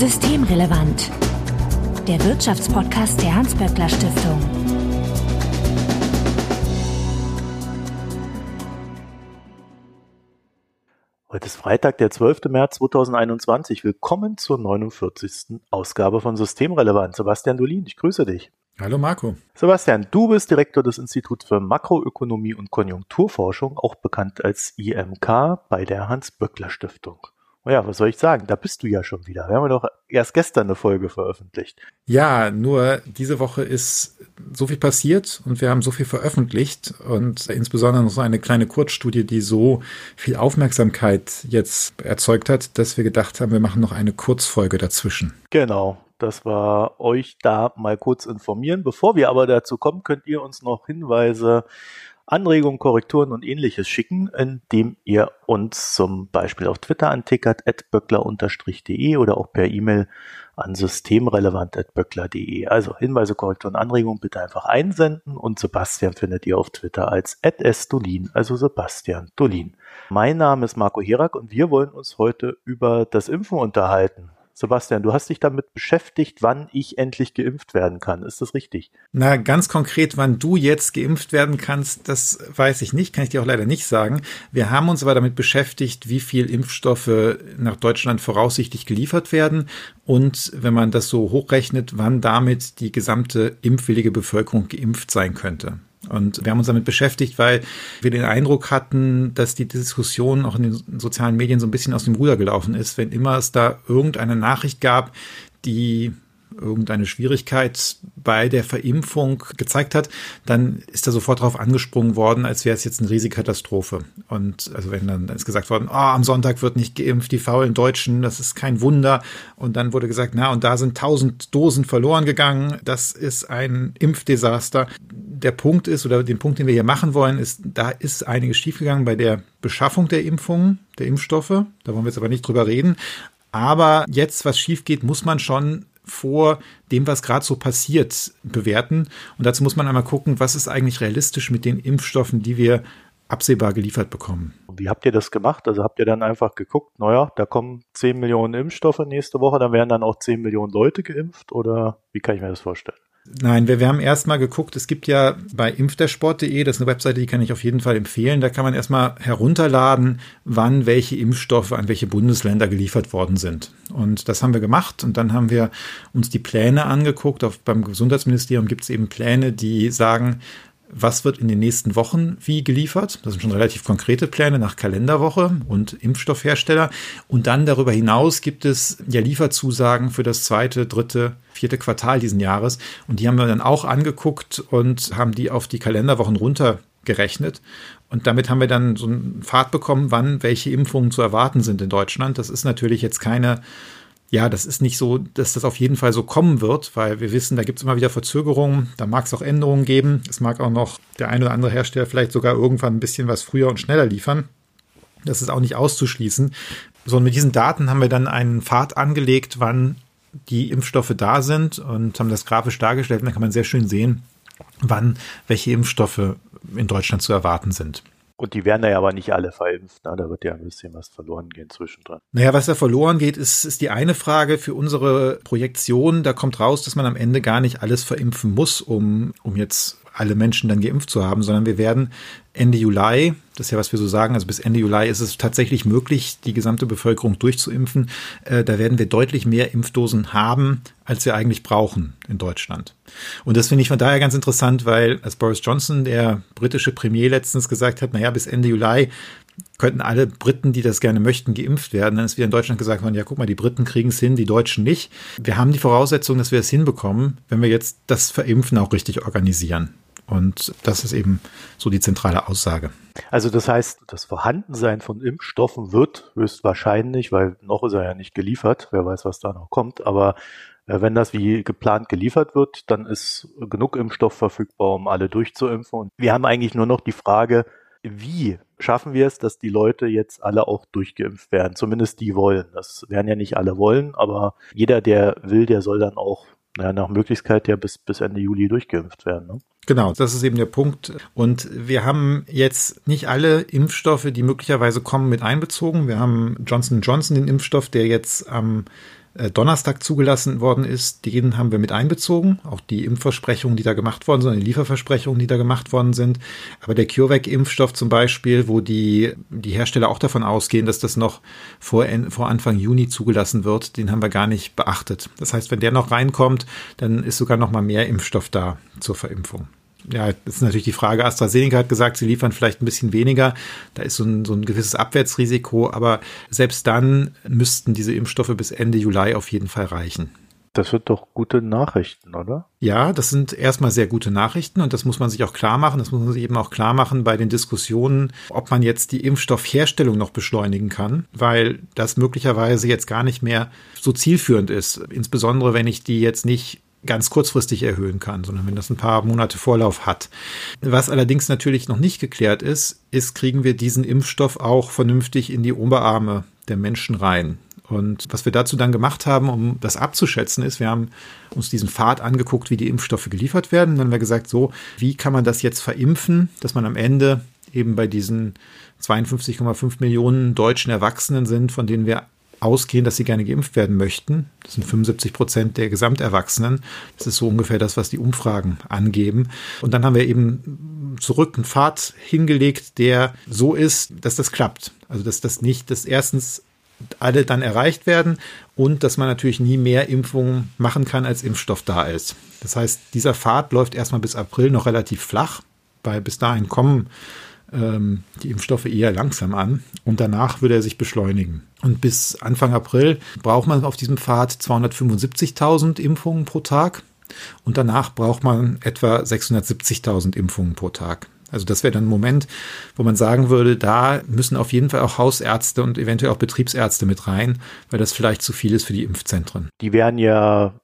Systemrelevant. Der Wirtschaftspodcast der Hans-Böckler Stiftung. Heute ist Freitag, der 12. März 2021. Willkommen zur 49. Ausgabe von Systemrelevant. Sebastian Dolin, ich grüße dich. Hallo Marco. Sebastian, du bist Direktor des Instituts für Makroökonomie und Konjunkturforschung, auch bekannt als IMK bei der Hans-Böckler Stiftung. Ja, was soll ich sagen? Da bist du ja schon wieder. Wir haben doch erst gestern eine Folge veröffentlicht. Ja, nur diese Woche ist so viel passiert und wir haben so viel veröffentlicht und insbesondere noch so eine kleine Kurzstudie, die so viel Aufmerksamkeit jetzt erzeugt hat, dass wir gedacht haben, wir machen noch eine Kurzfolge dazwischen. Genau dass wir euch da mal kurz informieren. Bevor wir aber dazu kommen, könnt ihr uns noch Hinweise, Anregungen, Korrekturen und ähnliches schicken, indem ihr uns zum Beispiel auf Twitter antickert, böckler-de oder auch per E-Mail an systemrelevant.böckler.de. Also Hinweise, Korrekturen, Anregungen bitte einfach einsenden und Sebastian findet ihr auf Twitter als @sdolin, also Sebastian Dolin. Mein Name ist Marco Herak und wir wollen uns heute über das Impfen unterhalten. Sebastian, du hast dich damit beschäftigt, wann ich endlich geimpft werden kann. Ist das richtig? Na, ganz konkret, wann du jetzt geimpft werden kannst, das weiß ich nicht, kann ich dir auch leider nicht sagen. Wir haben uns aber damit beschäftigt, wie viel Impfstoffe nach Deutschland voraussichtlich geliefert werden und wenn man das so hochrechnet, wann damit die gesamte impfwillige Bevölkerung geimpft sein könnte. Und wir haben uns damit beschäftigt, weil wir den Eindruck hatten, dass die Diskussion auch in den sozialen Medien so ein bisschen aus dem Ruder gelaufen ist. Wenn immer es da irgendeine Nachricht gab, die irgendeine Schwierigkeit bei der Verimpfung gezeigt hat, dann ist da sofort darauf angesprungen worden, als wäre es jetzt eine riesige Katastrophe. Und also wenn dann, dann ist gesagt worden, oh, am Sonntag wird nicht geimpft, die faulen Deutschen, das ist kein Wunder. Und dann wurde gesagt, na, und da sind tausend Dosen verloren gegangen, das ist ein Impfdesaster. Der Punkt ist, oder den Punkt, den wir hier machen wollen, ist, da ist einiges schiefgegangen bei der Beschaffung der Impfungen, der Impfstoffe. Da wollen wir jetzt aber nicht drüber reden. Aber jetzt, was schief geht, muss man schon vor dem, was gerade so passiert, bewerten. Und dazu muss man einmal gucken, was ist eigentlich realistisch mit den Impfstoffen, die wir absehbar geliefert bekommen. Wie habt ihr das gemacht? Also habt ihr dann einfach geguckt, naja, da kommen 10 Millionen Impfstoffe nächste Woche, dann werden dann auch 10 Millionen Leute geimpft oder wie kann ich mir das vorstellen? Nein, wir, wir haben erstmal geguckt, es gibt ja bei impfdersport.de, das ist eine Webseite, die kann ich auf jeden Fall empfehlen, da kann man erstmal herunterladen, wann welche Impfstoffe an welche Bundesländer geliefert worden sind. Und das haben wir gemacht und dann haben wir uns die Pläne angeguckt. Auf, beim Gesundheitsministerium gibt es eben Pläne, die sagen, was wird in den nächsten Wochen wie geliefert. Das sind schon relativ konkrete Pläne nach Kalenderwoche und Impfstoffhersteller. Und dann darüber hinaus gibt es ja Lieferzusagen für das zweite, dritte, vierte Quartal diesen Jahres. Und die haben wir dann auch angeguckt und haben die auf die Kalenderwochen runtergerechnet. Und damit haben wir dann so einen Pfad bekommen, wann welche Impfungen zu erwarten sind in Deutschland. Das ist natürlich jetzt keine ja, das ist nicht so, dass das auf jeden Fall so kommen wird, weil wir wissen, da gibt es immer wieder Verzögerungen, da mag es auch Änderungen geben. Es mag auch noch der ein oder andere Hersteller vielleicht sogar irgendwann ein bisschen was früher und schneller liefern. Das ist auch nicht auszuschließen. So, und mit diesen Daten haben wir dann einen Pfad angelegt, wann die Impfstoffe da sind und haben das grafisch dargestellt. Und da kann man sehr schön sehen, wann welche Impfstoffe in Deutschland zu erwarten sind. Und die werden ja aber nicht alle verimpft. Ne? Da wird ja ein bisschen was verloren gehen zwischendrin. Naja, was da verloren geht, ist, ist die eine Frage für unsere Projektion. Da kommt raus, dass man am Ende gar nicht alles verimpfen muss, um, um jetzt alle Menschen dann geimpft zu haben, sondern wir werden Ende Juli, das ist ja, was wir so sagen, also bis Ende Juli ist es tatsächlich möglich, die gesamte Bevölkerung durchzuimpfen. Äh, da werden wir deutlich mehr Impfdosen haben, als wir eigentlich brauchen in Deutschland. Und das finde ich von daher ganz interessant, weil als Boris Johnson, der britische Premier, letztens gesagt hat, naja, bis Ende Juli könnten alle Briten, die das gerne möchten, geimpft werden. Dann ist wieder in Deutschland gesagt worden, ja, guck mal, die Briten kriegen es hin, die Deutschen nicht. Wir haben die Voraussetzung, dass wir es hinbekommen, wenn wir jetzt das Verimpfen auch richtig organisieren. Und das ist eben so die zentrale Aussage. Also das heißt, das Vorhandensein von Impfstoffen wird höchstwahrscheinlich, weil noch ist er ja nicht geliefert, wer weiß, was da noch kommt, aber äh, wenn das wie geplant geliefert wird, dann ist genug Impfstoff verfügbar, um alle durchzuimpfen. Und wir haben eigentlich nur noch die Frage, wie schaffen wir es, dass die Leute jetzt alle auch durchgeimpft werden? Zumindest die wollen. Das werden ja nicht alle wollen, aber jeder, der will, der soll dann auch naja, nach Möglichkeit ja bis, bis Ende Juli durchgeimpft werden. Ne? Genau, das ist eben der Punkt. Und wir haben jetzt nicht alle Impfstoffe, die möglicherweise kommen, mit einbezogen. Wir haben Johnson Johnson, den Impfstoff, der jetzt am Donnerstag zugelassen worden ist, den haben wir mit einbezogen. Auch die Impfversprechungen, die da gemacht worden sind, die Lieferversprechungen, die da gemacht worden sind. Aber der CureVac-Impfstoff zum Beispiel, wo die, die Hersteller auch davon ausgehen, dass das noch vor, vor Anfang Juni zugelassen wird, den haben wir gar nicht beachtet. Das heißt, wenn der noch reinkommt, dann ist sogar noch mal mehr Impfstoff da zur Verimpfung ja, das ist natürlich die Frage. AstraZeneca hat gesagt, sie liefern vielleicht ein bisschen weniger. Da ist so ein, so ein gewisses Abwärtsrisiko, aber selbst dann müssten diese Impfstoffe bis Ende Juli auf jeden Fall reichen. Das sind doch gute Nachrichten, oder? Ja, das sind erstmal sehr gute Nachrichten und das muss man sich auch klar machen. Das muss man sich eben auch klar machen bei den Diskussionen, ob man jetzt die Impfstoffherstellung noch beschleunigen kann, weil das möglicherweise jetzt gar nicht mehr so zielführend ist. Insbesondere wenn ich die jetzt nicht ganz kurzfristig erhöhen kann, sondern wenn das ein paar Monate Vorlauf hat. Was allerdings natürlich noch nicht geklärt ist, ist, kriegen wir diesen Impfstoff auch vernünftig in die Oberarme der Menschen rein. Und was wir dazu dann gemacht haben, um das abzuschätzen, ist, wir haben uns diesen Pfad angeguckt, wie die Impfstoffe geliefert werden. Dann haben wir gesagt, so, wie kann man das jetzt verimpfen, dass man am Ende eben bei diesen 52,5 Millionen deutschen Erwachsenen sind, von denen wir ausgehen, dass sie gerne geimpft werden möchten. Das sind 75 Prozent der Gesamterwachsenen. Das ist so ungefähr das, was die Umfragen angeben. Und dann haben wir eben zurück einen Pfad hingelegt, der so ist, dass das klappt. Also dass das nicht, dass erstens alle dann erreicht werden und dass man natürlich nie mehr Impfungen machen kann, als Impfstoff da ist. Das heißt, dieser Pfad läuft erstmal bis April noch relativ flach, weil bis dahin kommen ähm, die Impfstoffe eher langsam an und danach würde er sich beschleunigen. Und bis Anfang April braucht man auf diesem Pfad 275.000 Impfungen pro Tag und danach braucht man etwa 670.000 Impfungen pro Tag. Also das wäre dann ein Moment, wo man sagen würde, da müssen auf jeden Fall auch Hausärzte und eventuell auch Betriebsärzte mit rein, weil das vielleicht zu viel ist für die Impfzentren. Die werden ja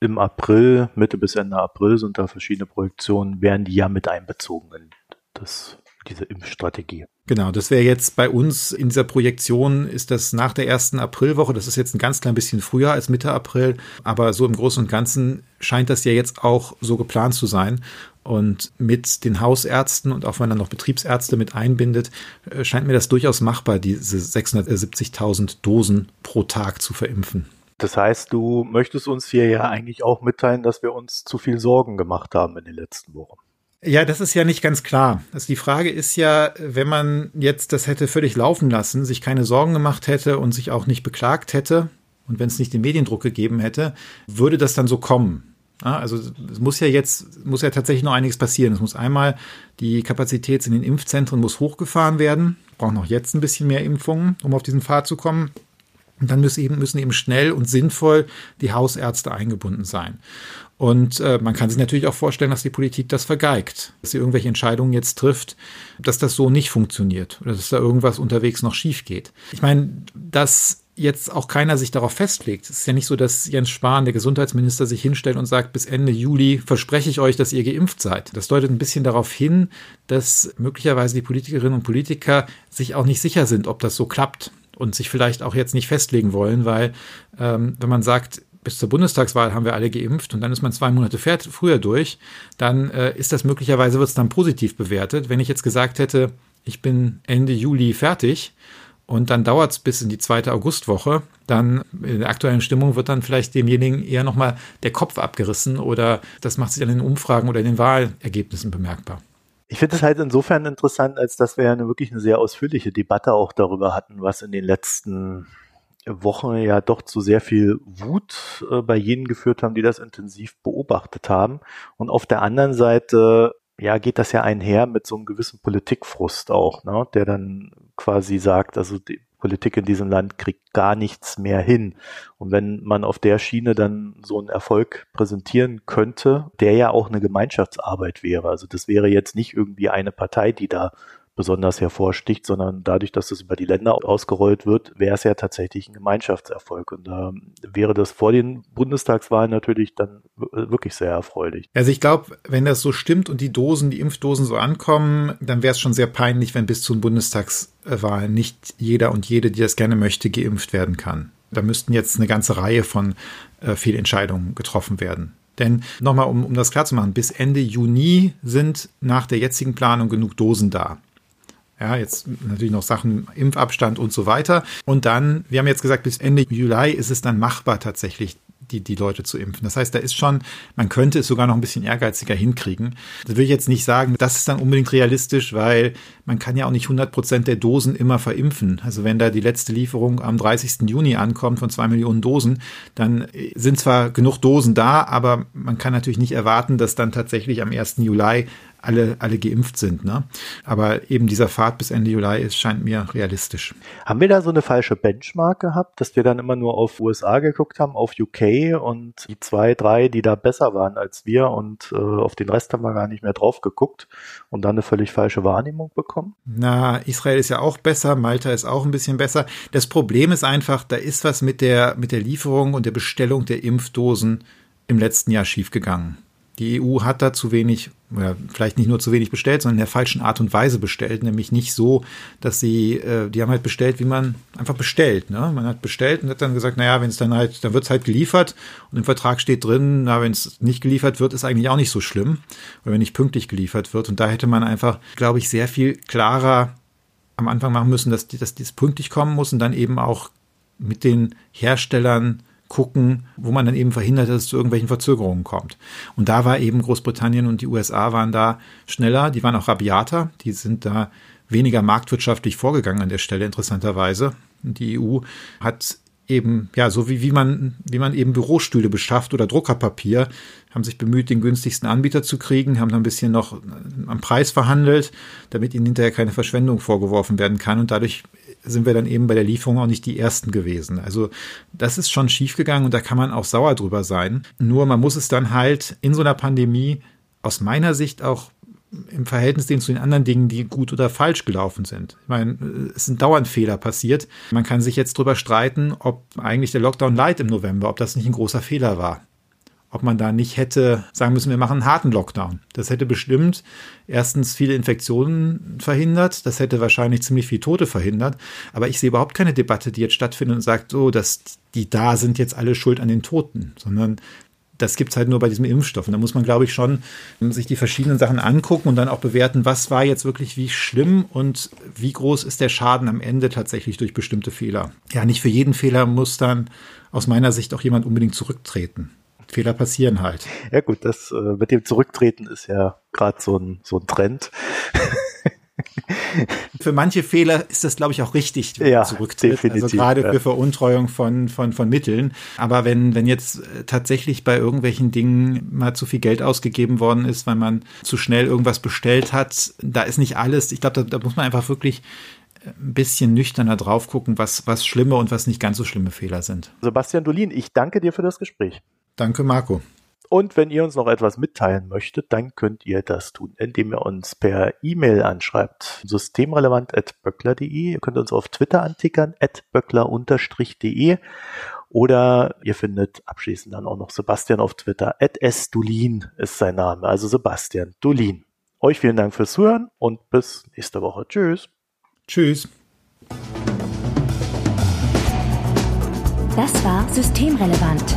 im April, Mitte bis Ende April sind da verschiedene Projektionen, werden die ja mit einbezogen in das diese Impfstrategie. Genau, das wäre jetzt bei uns in dieser Projektion, ist das nach der ersten Aprilwoche, das ist jetzt ein ganz klein bisschen früher als Mitte April, aber so im Großen und Ganzen scheint das ja jetzt auch so geplant zu sein. Und mit den Hausärzten und auch wenn er noch Betriebsärzte mit einbindet, äh, scheint mir das durchaus machbar, diese 670.000 Dosen pro Tag zu verimpfen. Das heißt, du möchtest uns hier ja eigentlich auch mitteilen, dass wir uns zu viel Sorgen gemacht haben in den letzten Wochen. Ja, das ist ja nicht ganz klar. Also die Frage ist ja, wenn man jetzt das hätte völlig laufen lassen, sich keine Sorgen gemacht hätte und sich auch nicht beklagt hätte und wenn es nicht den Mediendruck gegeben hätte, würde das dann so kommen? Also es muss ja jetzt, muss ja tatsächlich noch einiges passieren. Es muss einmal die Kapazität in den Impfzentren muss hochgefahren werden. Wir brauchen auch jetzt ein bisschen mehr Impfungen, um auf diesen Pfad zu kommen. Und dann müssen eben, müssen eben schnell und sinnvoll die Hausärzte eingebunden sein. Und äh, man kann sich natürlich auch vorstellen, dass die Politik das vergeigt, dass sie irgendwelche Entscheidungen jetzt trifft, dass das so nicht funktioniert oder dass da irgendwas unterwegs noch schief geht. Ich meine, dass jetzt auch keiner sich darauf festlegt. Es ist ja nicht so, dass Jens Spahn, der Gesundheitsminister, sich hinstellt und sagt, bis Ende Juli verspreche ich euch, dass ihr geimpft seid. Das deutet ein bisschen darauf hin, dass möglicherweise die Politikerinnen und Politiker sich auch nicht sicher sind, ob das so klappt und sich vielleicht auch jetzt nicht festlegen wollen, weil ähm, wenn man sagt, bis zur Bundestagswahl haben wir alle geimpft und dann ist man zwei Monate früher durch, dann äh, ist das möglicherweise, wird es dann positiv bewertet. Wenn ich jetzt gesagt hätte, ich bin Ende Juli fertig und dann dauert es bis in die zweite Augustwoche, dann in der aktuellen Stimmung wird dann vielleicht demjenigen eher nochmal der Kopf abgerissen oder das macht sich an den Umfragen oder in den Wahlergebnissen bemerkbar. Ich finde es halt insofern interessant, als dass wir ja eine, wirklich eine sehr ausführliche Debatte auch darüber hatten, was in den letzten Wochen ja doch zu sehr viel Wut äh, bei jenen geführt haben, die das intensiv beobachtet haben. Und auf der anderen Seite, ja, geht das ja einher mit so einem gewissen Politikfrust auch, ne, der dann quasi sagt, also die Politik in diesem Land kriegt gar nichts mehr hin. Und wenn man auf der Schiene dann so einen Erfolg präsentieren könnte, der ja auch eine Gemeinschaftsarbeit wäre. Also das wäre jetzt nicht irgendwie eine Partei, die da besonders hervorsticht, sondern dadurch, dass es über die Länder ausgerollt wird, wäre es ja tatsächlich ein Gemeinschaftserfolg. Und da ähm, wäre das vor den Bundestagswahlen natürlich dann wirklich sehr erfreulich. Also ich glaube, wenn das so stimmt und die Dosen, die Impfdosen so ankommen, dann wäre es schon sehr peinlich, wenn bis zum Bundestagswahlen nicht jeder und jede, die das gerne möchte, geimpft werden kann. Da müssten jetzt eine ganze Reihe von äh, Fehlentscheidungen getroffen werden. Denn nochmal, um, um das klarzumachen, bis Ende Juni sind nach der jetzigen Planung genug Dosen da. Ja, jetzt natürlich noch Sachen, Impfabstand und so weiter. Und dann, wir haben jetzt gesagt, bis Ende Juli ist es dann machbar tatsächlich, die, die Leute zu impfen. Das heißt, da ist schon, man könnte es sogar noch ein bisschen ehrgeiziger hinkriegen. Das will ich jetzt nicht sagen, das ist dann unbedingt realistisch, weil man kann ja auch nicht 100 Prozent der Dosen immer verimpfen. Also wenn da die letzte Lieferung am 30. Juni ankommt von zwei Millionen Dosen, dann sind zwar genug Dosen da, aber man kann natürlich nicht erwarten, dass dann tatsächlich am 1. Juli alle, alle geimpft sind. Ne? Aber eben dieser Pfad bis Ende Juli ist, scheint mir realistisch. Haben wir da so eine falsche Benchmark gehabt, dass wir dann immer nur auf USA geguckt haben, auf UK und die zwei, drei, die da besser waren als wir und äh, auf den Rest haben wir gar nicht mehr drauf geguckt und dann eine völlig falsche Wahrnehmung bekommen? Na, Israel ist ja auch besser, Malta ist auch ein bisschen besser. Das Problem ist einfach, da ist was mit der, mit der Lieferung und der Bestellung der Impfdosen im letzten Jahr schiefgegangen. Die EU hat da zu wenig, oder vielleicht nicht nur zu wenig bestellt, sondern in der falschen Art und Weise bestellt, nämlich nicht so, dass sie, äh, die haben halt bestellt, wie man einfach bestellt. Ne? Man hat bestellt und hat dann gesagt, naja, wenn es dann halt, dann wird es halt geliefert und im Vertrag steht drin, na, wenn es nicht geliefert wird, ist eigentlich auch nicht so schlimm, oder wenn nicht pünktlich geliefert wird. Und da hätte man einfach, glaube ich, sehr viel klarer am Anfang machen müssen, dass, dass dies pünktlich kommen muss und dann eben auch mit den Herstellern gucken, wo man dann eben verhindert, dass es zu irgendwelchen Verzögerungen kommt. Und da war eben Großbritannien und die USA waren da schneller, die waren auch rabiater, die sind da weniger marktwirtschaftlich vorgegangen an der Stelle, interessanterweise. Die EU hat eben, ja, so wie, wie man, wie man eben Bürostühle beschafft oder Druckerpapier, haben sich bemüht, den günstigsten Anbieter zu kriegen, haben dann ein bisschen noch am Preis verhandelt, damit ihnen hinterher keine Verschwendung vorgeworfen werden kann. Und dadurch sind wir dann eben bei der Lieferung auch nicht die ersten gewesen. Also das ist schon schiefgegangen und da kann man auch sauer drüber sein. Nur man muss es dann halt in so einer Pandemie aus meiner Sicht auch im Verhältnis zu den anderen Dingen, die gut oder falsch gelaufen sind. Ich meine, es sind dauernd Fehler passiert. Man kann sich jetzt drüber streiten, ob eigentlich der Lockdown Light im November, ob das nicht ein großer Fehler war ob man da nicht hätte sagen müssen, wir machen einen harten Lockdown. Das hätte bestimmt erstens viele Infektionen verhindert, das hätte wahrscheinlich ziemlich viel Tote verhindert, aber ich sehe überhaupt keine Debatte, die jetzt stattfindet und sagt, so, dass die da sind jetzt alle schuld an den Toten, sondern das gibt's halt nur bei diesem Impfstoff. Und da muss man, glaube ich, schon sich die verschiedenen Sachen angucken und dann auch bewerten, was war jetzt wirklich wie schlimm und wie groß ist der Schaden am Ende tatsächlich durch bestimmte Fehler. Ja, nicht für jeden Fehler muss dann aus meiner Sicht auch jemand unbedingt zurücktreten. Fehler passieren halt. Ja gut, das äh, mit dem Zurücktreten ist ja gerade so ein, so ein Trend. für manche Fehler ist das, glaube ich, auch richtig, wenn ja, zurücktritt. Also definitiv, also gerade ja. für Veruntreuung von, von, von Mitteln. Aber wenn, wenn jetzt äh, tatsächlich bei irgendwelchen Dingen mal zu viel Geld ausgegeben worden ist, weil man zu schnell irgendwas bestellt hat, da ist nicht alles. Ich glaube, da, da muss man einfach wirklich ein bisschen nüchterner drauf gucken, was, was schlimme und was nicht ganz so schlimme Fehler sind. Sebastian Dolin, ich danke dir für das Gespräch. Danke, Marco. Und wenn ihr uns noch etwas mitteilen möchtet, dann könnt ihr das tun, indem ihr uns per E-Mail anschreibt. Systemrelevant.böckler.de. Ihr könnt uns auf Twitter antickern, at böckler-de. Oder ihr findet abschließend dann auch noch Sebastian auf Twitter. At sdulin ist sein Name, also Sebastian Dulin. Euch vielen Dank fürs Zuhören und bis nächste Woche. Tschüss. Tschüss. Das war Systemrelevant,